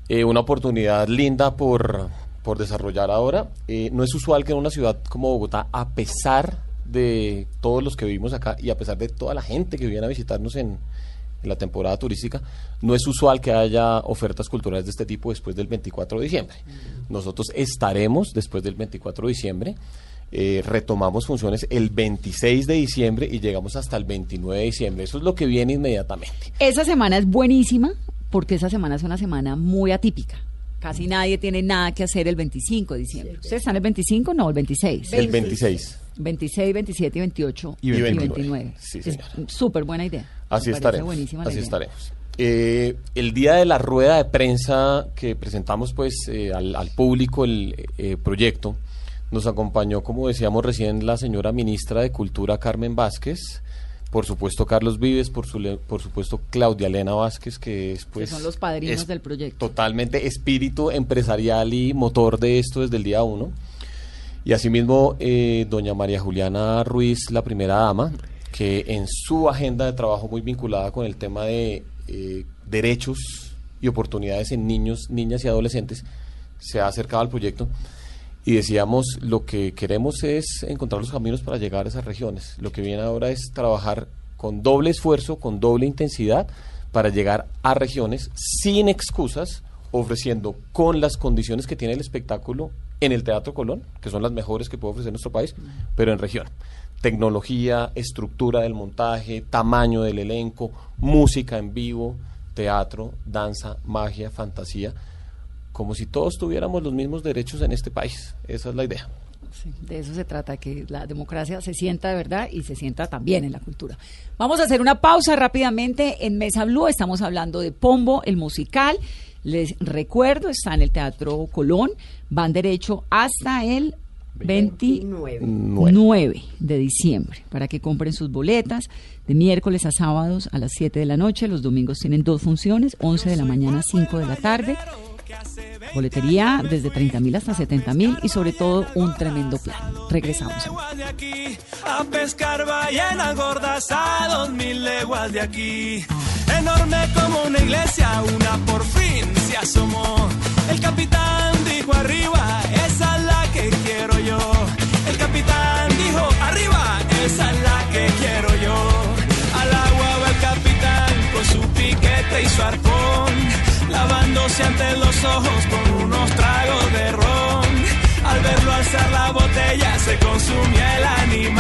eh, una oportunidad linda por, por desarrollar ahora. Eh, no es usual que en una ciudad como Bogotá, a pesar de todos los que vivimos acá y a pesar de toda la gente que viene a visitarnos en, en la temporada turística, no es usual que haya ofertas culturales de este tipo después del 24 de diciembre. Nosotros estaremos después del 24 de diciembre, eh, retomamos funciones el 26 de diciembre y llegamos hasta el 29 de diciembre. Eso es lo que viene inmediatamente. Esa semana es buenísima porque esa semana es una semana muy atípica. Casi nadie tiene nada que hacer el 25 de diciembre. ¿Ustedes están el 25? No, el 26. El 26. 26, 27 y 28 Y 29. Sí, es señora. súper buena idea. Así Me estaremos. Así idea. estaremos. Eh, el día de la rueda de prensa que presentamos pues eh, al, al público el eh, proyecto, nos acompañó, como decíamos recién, la señora ministra de Cultura Carmen Vázquez, por supuesto Carlos Vives, por, su, por supuesto Claudia Elena Vázquez, que es pues... son los padrinos es del proyecto. Totalmente espíritu empresarial y motor de esto desde el día uno. Y asimismo, eh, doña María Juliana Ruiz, la primera dama, que en su agenda de trabajo muy vinculada con el tema de eh, derechos y oportunidades en niños, niñas y adolescentes, se ha acercado al proyecto y decíamos, lo que queremos es encontrar los caminos para llegar a esas regiones. Lo que viene ahora es trabajar con doble esfuerzo, con doble intensidad, para llegar a regiones sin excusas, ofreciendo con las condiciones que tiene el espectáculo en el Teatro Colón, que son las mejores que puede ofrecer nuestro país, pero en región. Tecnología, estructura del montaje, tamaño del elenco, música en vivo, teatro, danza, magia, fantasía, como si todos tuviéramos los mismos derechos en este país. Esa es la idea. Sí, de eso se trata, que la democracia se sienta de verdad y se sienta también en la cultura. Vamos a hacer una pausa rápidamente. En Mesa Blue estamos hablando de Pombo, el musical. Les recuerdo, está en el Teatro Colón. Van derecho hasta el 29 de diciembre para que compren sus boletas de miércoles a sábados a las 7 de la noche. Los domingos tienen dos funciones, 11 de la mañana, 5 de la tarde. Boletería desde 30 mil hasta 70 mil y sobre todo un tremendo plan. Regresamos. a pescar ballenas gordas a dos leguas de aquí. Enorme como una iglesia, una por fin se asomó. El capitán dijo arriba, esa es la que quiero yo. El capitán dijo arriba, esa es la que quiero yo. Al agua va el capitán con su piquete y su arpón, lavándose ante los ojos con unos tragos de ron. Al verlo alzar la botella se consumía el animal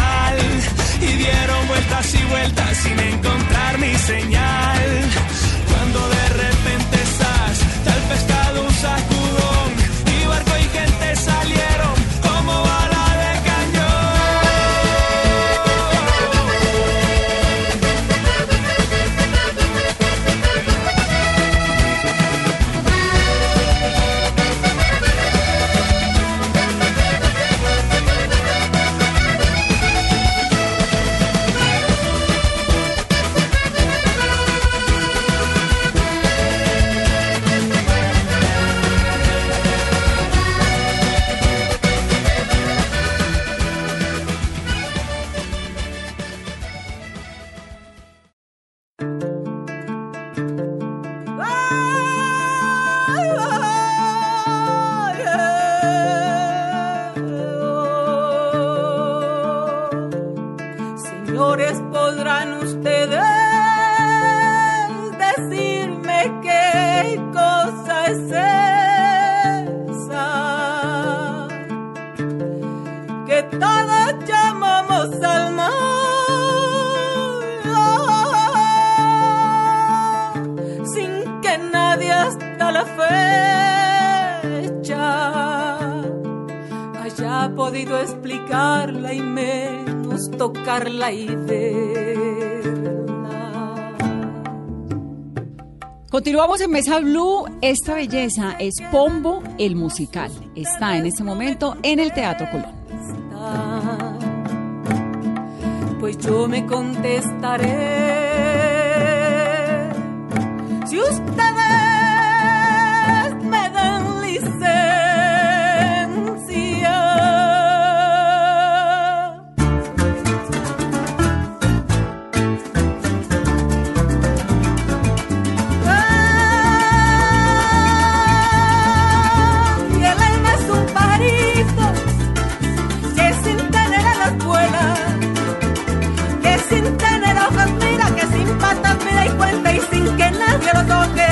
Continuamos en Mesa Blue. Esta belleza es Pombo el musical. Está en este momento en el Teatro Colón. Pues yo me contestaré. Si ustedes nadie lo toque,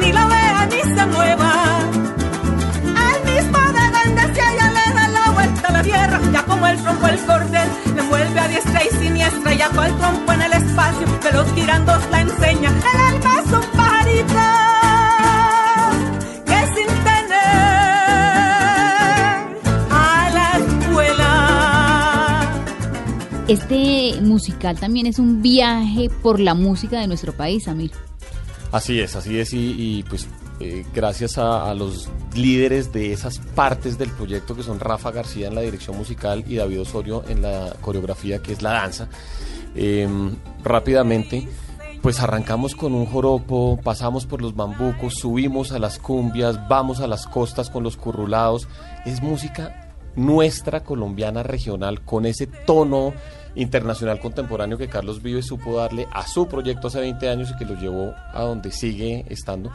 ni lo vea ni se mueva. Al mismo de donde se halla le da la vuelta a la tierra, ya como el trompo el cordel, le mueve a diestra y siniestra, ya cual trompo en el espacio, que los girandos la enseña. Este musical también es un viaje por la música de nuestro país, Amir. Así es, así es, y, pues eh, gracias a, los líderes de esas partes del proyecto que son Rafa García en la dirección musical y David Osorio en la coreografía que es la danza, eh, rápidamente pues arrancamos con un joropo, pasamos por los bambucos, subimos a las cumbias, vamos a las costas con los currulados, es música nuestra colombiana regional con ese tono internacional contemporáneo que Carlos Vives supo darle a su proyecto hace 20 años y que lo llevó a donde sigue estando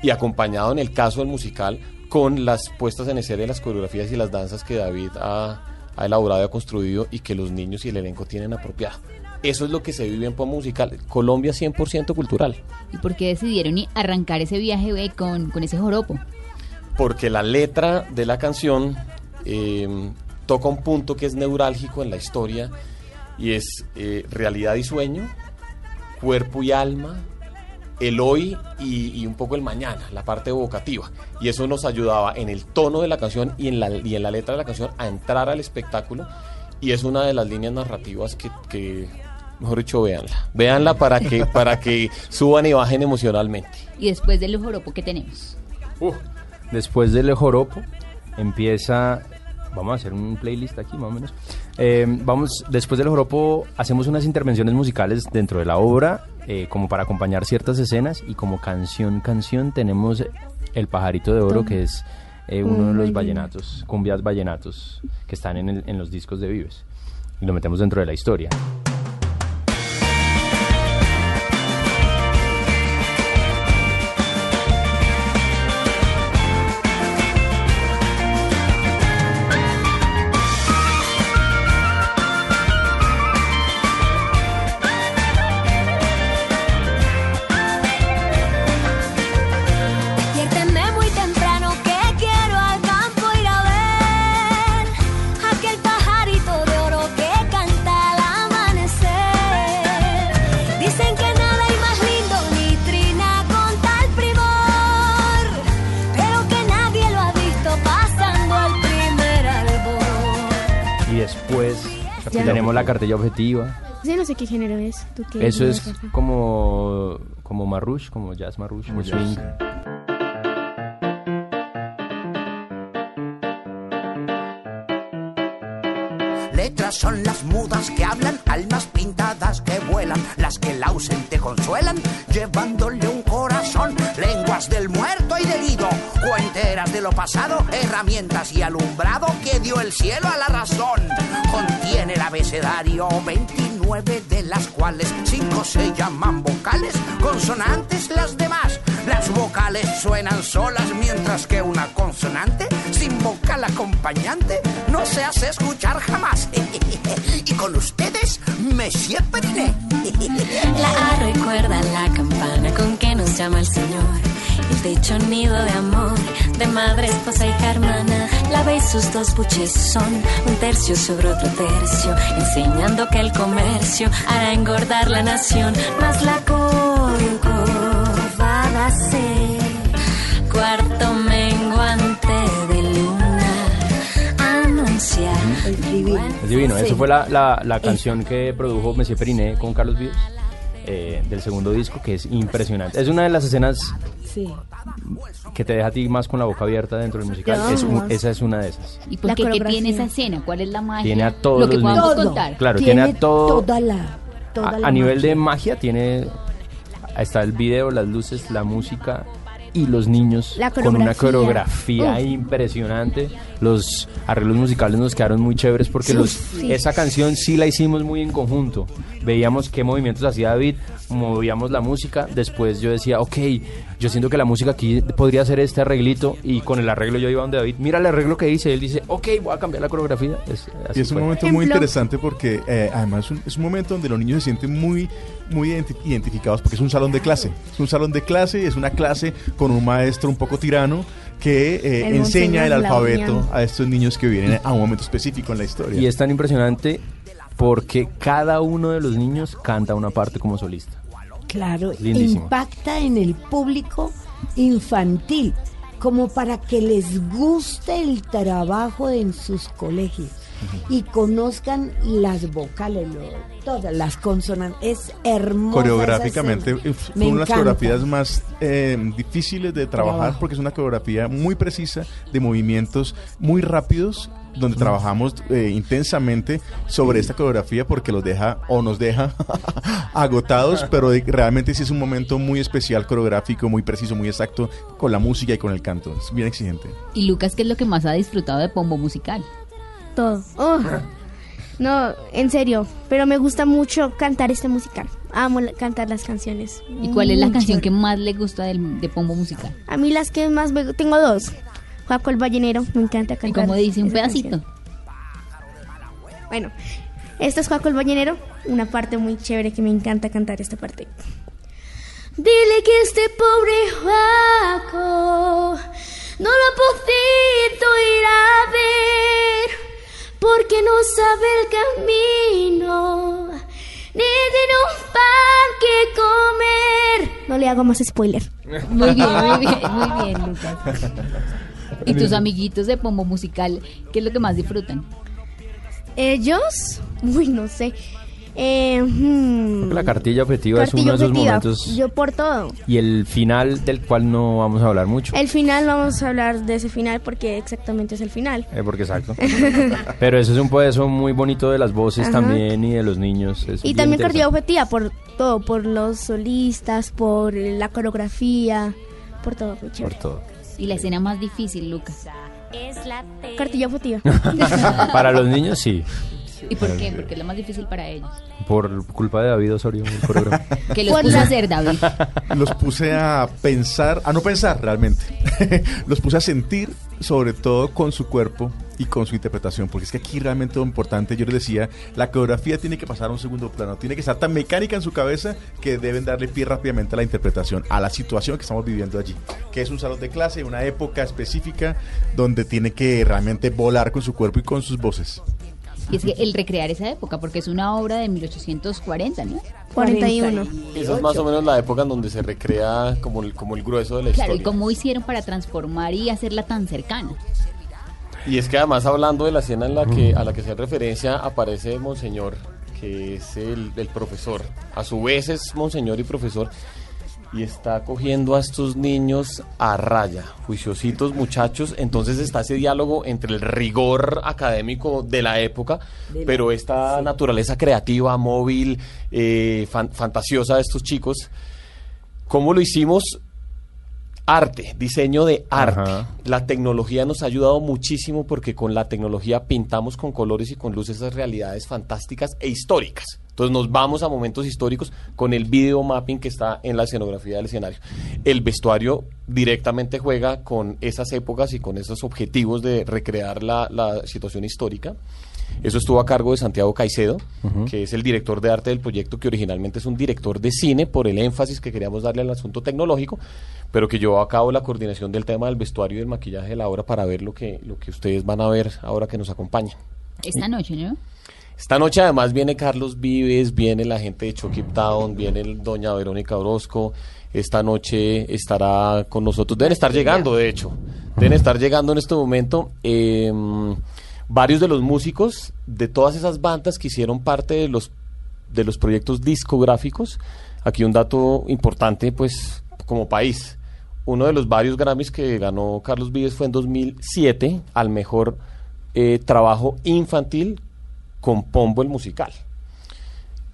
y acompañado en el caso del musical con las puestas en escena de las coreografías y las danzas que David ha, ha elaborado y ha construido y que los niños y el elenco tienen apropiado. Eso es lo que se vive en Pop Musical. Colombia 100% cultural. ¿Y por qué decidieron arrancar ese viaje eh, con, con ese joropo? porque la letra de la canción eh, toca un punto que es neurálgico en la historia y es eh, realidad y sueño, cuerpo y alma, el hoy y, y un poco el mañana, la parte evocativa. Y eso nos ayudaba en el tono de la canción y en la, y en la letra de la canción a entrar al espectáculo. Y es una de las líneas narrativas que, que, mejor dicho, véanla. Véanla para que, para que suban y bajen emocionalmente. Y después del joropo, ¿qué tenemos? Después del joropo empieza, vamos a hacer un playlist aquí más o menos. Eh, vamos, después del joropo hacemos unas intervenciones musicales dentro de la obra, eh, como para acompañar ciertas escenas y como canción canción tenemos el pajarito de oro que es eh, uno de los vallenatos, cumbias vallenatos que están en, el- en los discos de Vives y lo metemos dentro de la historia. Cartilla objetiva. Sí, no sé qué género es. ¿Tú qué Eso es como, como marrush, como jazz marrush, como swing. Son las mudas que hablan, almas pintadas que vuelan, las que el ausente consuelan, llevándole un corazón, lenguas del muerto y del ido, cuenteras de lo pasado, herramientas y alumbrado que dio el cielo a la razón. Contiene el abecedario 29 de las cuales cinco se llaman vocales, consonantes las demás, las vocales suenan solas mientras que una consonante sin vocal acompañante no se hace escuchar jamás. y con ustedes, Monsieur Periné. La A recuerda la campana con que nos llama el Señor. El techo nido de amor, de madre, esposa y hermana. La B y sus dos buches son un tercio sobre otro tercio, enseñando que el comercio hará engordar la nación. Más la corcovada Es divino. Eso fue la, la, la canción que produjo Monsieur Periné con Carlos Vives. eh, del segundo disco, que es impresionante. Es una de las escenas Sí. que te deja a ti más con la boca abierta dentro del musical. Es un- esa es una de esas. ¿Y por qué? ¿Qué tiene esa escena? ¿Cuál es la magia? Tiene a todos Lo que los podamos contar. Claro, tiene, a todo. Toda la. Toda a, la a nivel de magia tiene está el video, las luces, la música y los niños La con una coreografía. impresionante. Los arreglos musicales nos quedaron muy chéveres porque Sí, los, sí. esa canción sí la hicimos muy en conjunto. Veíamos qué movimientos hacía David, movíamos la música. Después yo decía, ok, yo siento que la música aquí podría ser este arreglito y con el arreglo yo iba donde David, mira el arreglo que hice. Él dice, ok, voy a cambiar la coreografía. Es- así Y es un fue. momento muy interesante porque eh, además es un, es un momento donde los niños se sienten muy, muy identi- identificados porque es un salón de clase. Es un salón de clase y es una clase con un maestro un poco tirano que eh, El enseña el alfabeto a estos niños que vienen a un momento específico en la historia. Y es tan impresionante porque cada uno de los niños canta una parte como solista. Claro, Lindísimo. impacta en el público infantil, como para que les guste el trabajo en sus colegios y conozcan las vocales, lo- todas las consonantes. Es hermoso. Coreográficamente fue una de las coreografías más eh, difíciles de trabajar Trabajo. porque es una coreografía muy precisa de movimientos muy rápidos donde trabajamos eh, intensamente sobre esta coreografía porque los deja o nos deja agotados, pero realmente sí es un momento muy especial coreográfico, muy preciso, muy exacto con la música y con el canto. Es bien exigente. Y Lucas, ¿qué es lo que más ha disfrutado de Pombo Musical? Todo. Oh. No, en serio, pero me gusta mucho cantar este musical. Amo la- cantar las canciones. ¿Y cuál es la Mucho. canción que más le gusta del, de Pombo Musical? A mí las que más me... Tengo dos. Juaco el Ballenero, me encanta cantar. ¿Y cómo dice un pedacito? canción. Bueno, esto es Juaco el Ballenero, una parte muy chévere que me encanta cantar esta parte. Dile que este pobre Juaco no lo ha podido ir a ver porque no sabe el camino ni tiene un pan que comer. No le hago más spoiler. Muy bien, muy bien, muy bien, Lucas. ¿Y tus amiguitos de Pombo Musical, qué es lo que más disfrutan? Ellos, uy, no sé. Eh, hmm, La cartilla objetiva es uno de esos momentos Yo por todo. y el final del cual no vamos a hablar mucho. El final vamos a hablar de ese final porque exactamente es el final. Eh, porque exacto. Pero eso es un poeso muy bonito de las voces Ajá. también y de los niños. es Y también cartilla objetiva por todo, por los solistas, por la coreografía, por todo. Por todo. Y la escena más difícil, Lucas. Cartilla objetiva. Para los niños sí. ¿Y por qué? Porque es la más difícil para ellos. Por culpa de David Osorio, el coreógrafo. ¿Qué los puso a hacer, David? Los puse a pensar, a no pensar realmente. los puse a sentir, sobre todo con su cuerpo y con su interpretación, porque es que aquí realmente lo importante, yo les decía, la coreografía tiene que pasar a un segundo plano, tiene que estar tan mecánica en su cabeza que deben darle pie rápidamente a la interpretación, a la situación que estamos viviendo allí, que es un salón de clase, una época específica donde tiene que realmente volar con su cuerpo y con sus voces. Y es que el recrear esa época, porque es una obra de 1840, ¿no? 41. Esa es más o menos la época en donde se recrea como el, como el grueso de la Claro, ¿y historia. cómo hicieron para transformar y hacerla tan cercana? Y es que además hablando de la escena en la que a la que se hace referencia aparece Monseñor, que es el, el profesor. A su vez es Monseñor y profesor y está cogiendo a estos niños a raya, juiciositos muchachos. Entonces está ese diálogo entre el rigor académico de la época, De la- pero esta naturaleza creativa, móvil, eh, fan- fantasiosa de estos chicos. ¿Cómo lo hicimos? Arte, diseño de arte. Ajá. La tecnología nos ha ayudado muchísimo porque con la tecnología pintamos con colores y con luces esas realidades fantásticas e históricas. Entonces nos vamos a momentos históricos con el video mapping que está en la escenografía del escenario. El vestuario directamente juega con esas épocas y con esos objetivos de recrear la, la situación histórica. Eso estuvo a cargo de Santiago Caicedo, que es el director de arte del proyecto, que originalmente es un director de cine por el énfasis que queríamos darle al asunto tecnológico, pero que llevó a cabo la coordinación del tema del vestuario y del maquillaje de la obra para ver lo que, lo que ustedes van a ver ahora que nos acompañan. Esta noche, ¿no? Esta noche además viene Carlos Vives, viene la gente de Chucky Town, viene el doña Verónica Orozco. Esta noche estará con nosotros. Deben estar llegando, de hecho. Deben estar llegando en este momento. eh, varios de los músicos de todas esas bandas que hicieron parte de los, de los proyectos discográficos. Aquí un dato importante, pues, como país. Uno de los varios Grammys que ganó Carlos Vives fue en 2007 al mejor eh, trabajo infantil con Pombo el musical.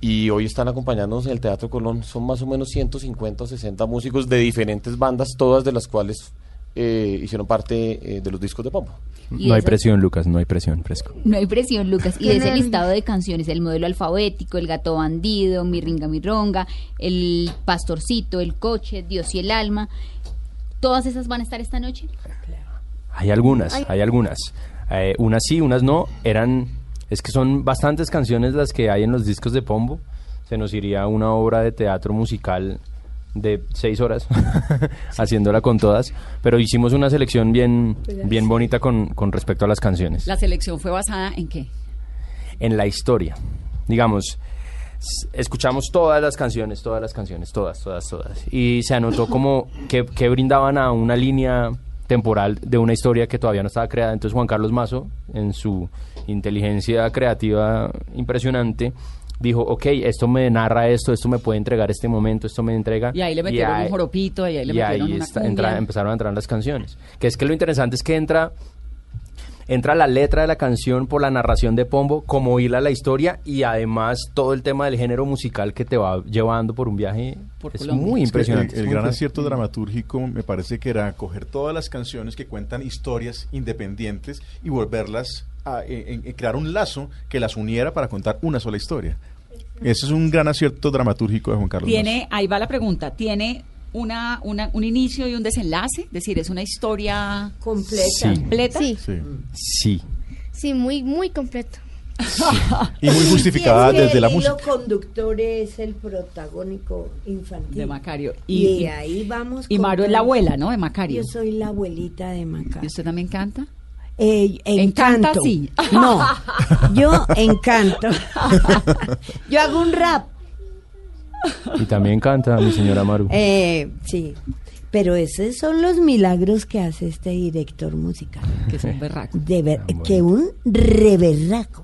Y hoy están acompañándonos en el Teatro Colón. Son más o menos 150 o 60 músicos de diferentes bandas, todas de las cuales eh, hicieron parte eh, de los discos de Pombo. Y No hay esa- presión, Lucas, no hay presión, fresco. No hay presión, Lucas. Y de ese listado de canciones, el modelo alfabético, el gato bandido, mi ringa, mi ronga, el pastorcito, el coche, Dios y el alma, ¿todas esas van a estar esta noche? Hay algunas, Ay. hay algunas. Eh, unas sí, unas no. Eran, es que son bastantes canciones las que hay en los discos de Pombo. Se nos iría una obra de teatro musical de seis horas haciéndola con todas. Pero hicimos una selección bien, bien bonita con, con respecto a las canciones. La selección fue basada en qué? en la historia. Digamos, escuchamos todas las canciones, todas las canciones, todas, todas, todas. Y se anotó como que, que brindaban a una línea temporal de una historia que todavía no estaba creada. Entonces Juan Carlos Mazo, en su inteligencia creativa impresionante, dijo, ok, esto me narra esto, esto me puede entregar este momento, esto me entrega... Y ahí le metieron ahí- un joropito, y ahí le y metieron ahí una está- entra- empezaron a entrar las canciones. Que es que lo interesante es que entra entra la letra de la canción por la narración de Pombo, como hila la historia y además todo el tema del género musical que te va llevando por un viaje es muy Es que impresionante. El, el es muy gran acierto dramatúrgico me parece que era coger todas las canciones que cuentan historias independientes y volverlas a en- en- crear un lazo que las uniera para contar una sola historia. Ese es un gran acierto dramatúrgico de Juan Carlos. Mazo. Tiene, ahí va la pregunta, ¿tiene una, una, un inicio y un desenlace? Es decir, ¿es una historia completa? Sí. ¿Completa? Sí. Sí. Sí, muy, muy completo. Y muy justificada Y es que desde la el música. conductor es el protagónico infantil. De Macario. Y, Y- ahí vamos. y Maru es la abuela, ¿no? De Macario. Yo soy la abuelita de Macario. ¿Y usted también canta? Eh, Encanta, encanto. sí. No, yo encanto. yo hago un rap. Y también canta mi señora Maru. Eh, sí, pero esos son los milagros que hace este director musical. Que es un berraco. De ver- que un reberraco.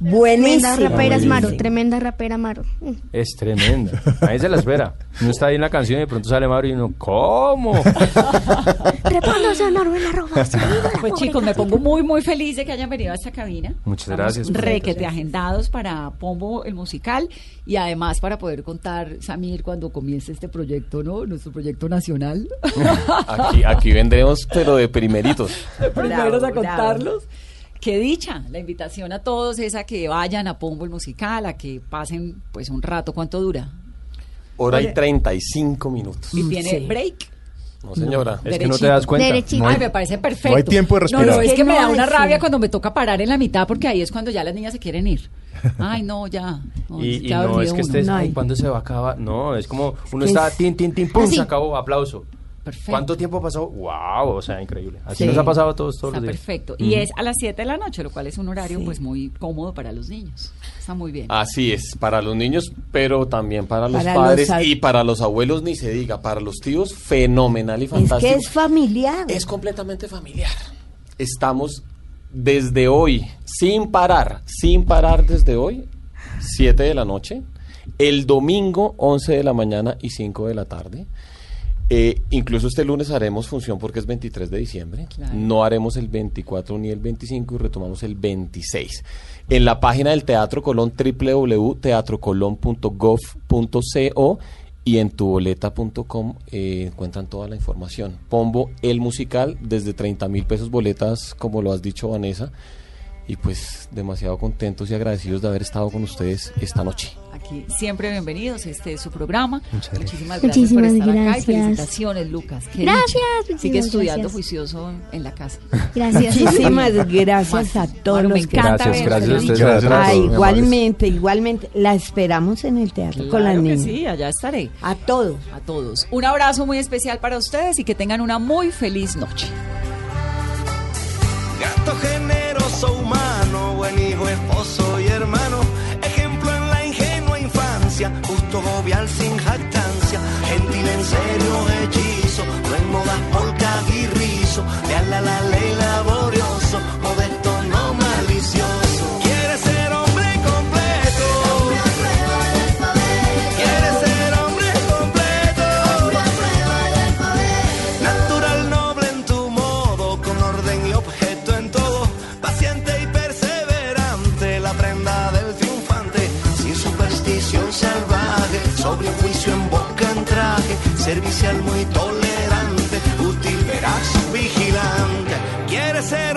Buenísimo. Tremenda rapera es Maro, tremenda rapera Maro. Es tremenda. Ahí se la espera. Uno está ahí en la canción y de pronto sale Maru y uno, ¿cómo? Repándose a Norben arroba, seguido la Pues chicos, me pongo muy, muy feliz de que hayan venido a esta cabina. Muchas Estamos gracias. Requete agendados para Pombo el musical y además para poder contar, Samir, cuando comience este proyecto, ¿no? Nuestro proyecto nacional. Aquí, aquí vendremos, pero de primeritos. Primeros a bravo. Qué dicha, la invitación a todos es a que vayan a Pombo el musical, a que pasen pues un rato. ¿Cuánto dura? Hora y 35 minutos. ¿Y tiene Sí. break? No, señora. Es que no te das cuenta. Derechito. No hay- Ay, me parece perfecto. no hay tiempo de respirar. no, es que me da una rabia cuando me toca parar en la mitad porque ahí es cuando ya las niñas se quieren ir. Ay, no, ya. No, Y, no es que uno. estés. ¿cuándo se va a acabar? No, es como uno está, es- tin, tin, tin, pum, Así. se acabó, aplauso. Perfecto. ¿Cuánto tiempo pasó? ¡Wow! O sea, increíble. Así Sí. nos ha pasado a todos, todos Está los días. perfecto. Y es a las 7 de la noche, lo cual es un horario Sí. pues muy cómodo para los niños. Está muy bien. Así es, para los niños, pero también para los padres los y para los abuelos, ni se diga, para los tíos, fenomenal y Es fantástico. que es familiar. Es completamente familiar. Estamos desde hoy, sin parar, sin parar desde hoy, 7 de la noche, el domingo 11 de la mañana y 5 de la tarde. Eh, incluso este lunes haremos función porque es 23 de diciembre. Claro. No haremos el 24 ni el 25 y retomamos el 26. En la página del Teatro Colón, www.teatrocolón.gov.co y en tuboleta.com eh, encuentran toda la información. Pombo, el musical, desde 30 mil pesos boletas, como lo has dicho Vanessa. Y pues demasiado contentos y agradecidos de haber estado con ustedes esta noche. Aquí siempre bienvenidos, este es su programa. Muchas gracias. Muchísimas gracias por Muchísimas estar acá y gracias. felicitaciones, Lucas. Qué Gracias. Sigue estudiando gracias. juicioso en la casa. Gracias. Muchísimas gracias a todos. Bueno, me encanta Gracias, ver- gracias a ustedes. Gracias. a Ah, igualmente, igualmente. La esperamos en el teatro con las Claro que niñas. sí, allá estaré. A todos. A todos. Un abrazo muy especial para ustedes y que tengan una muy feliz noche. Generoso, humano, buen hijo, esposo y hermano. Ejemplo en la ingenua infancia, justo jovial sin jactancia. Gentil en serio servicial muy tolerante, útil veraz vigilante, quiere ser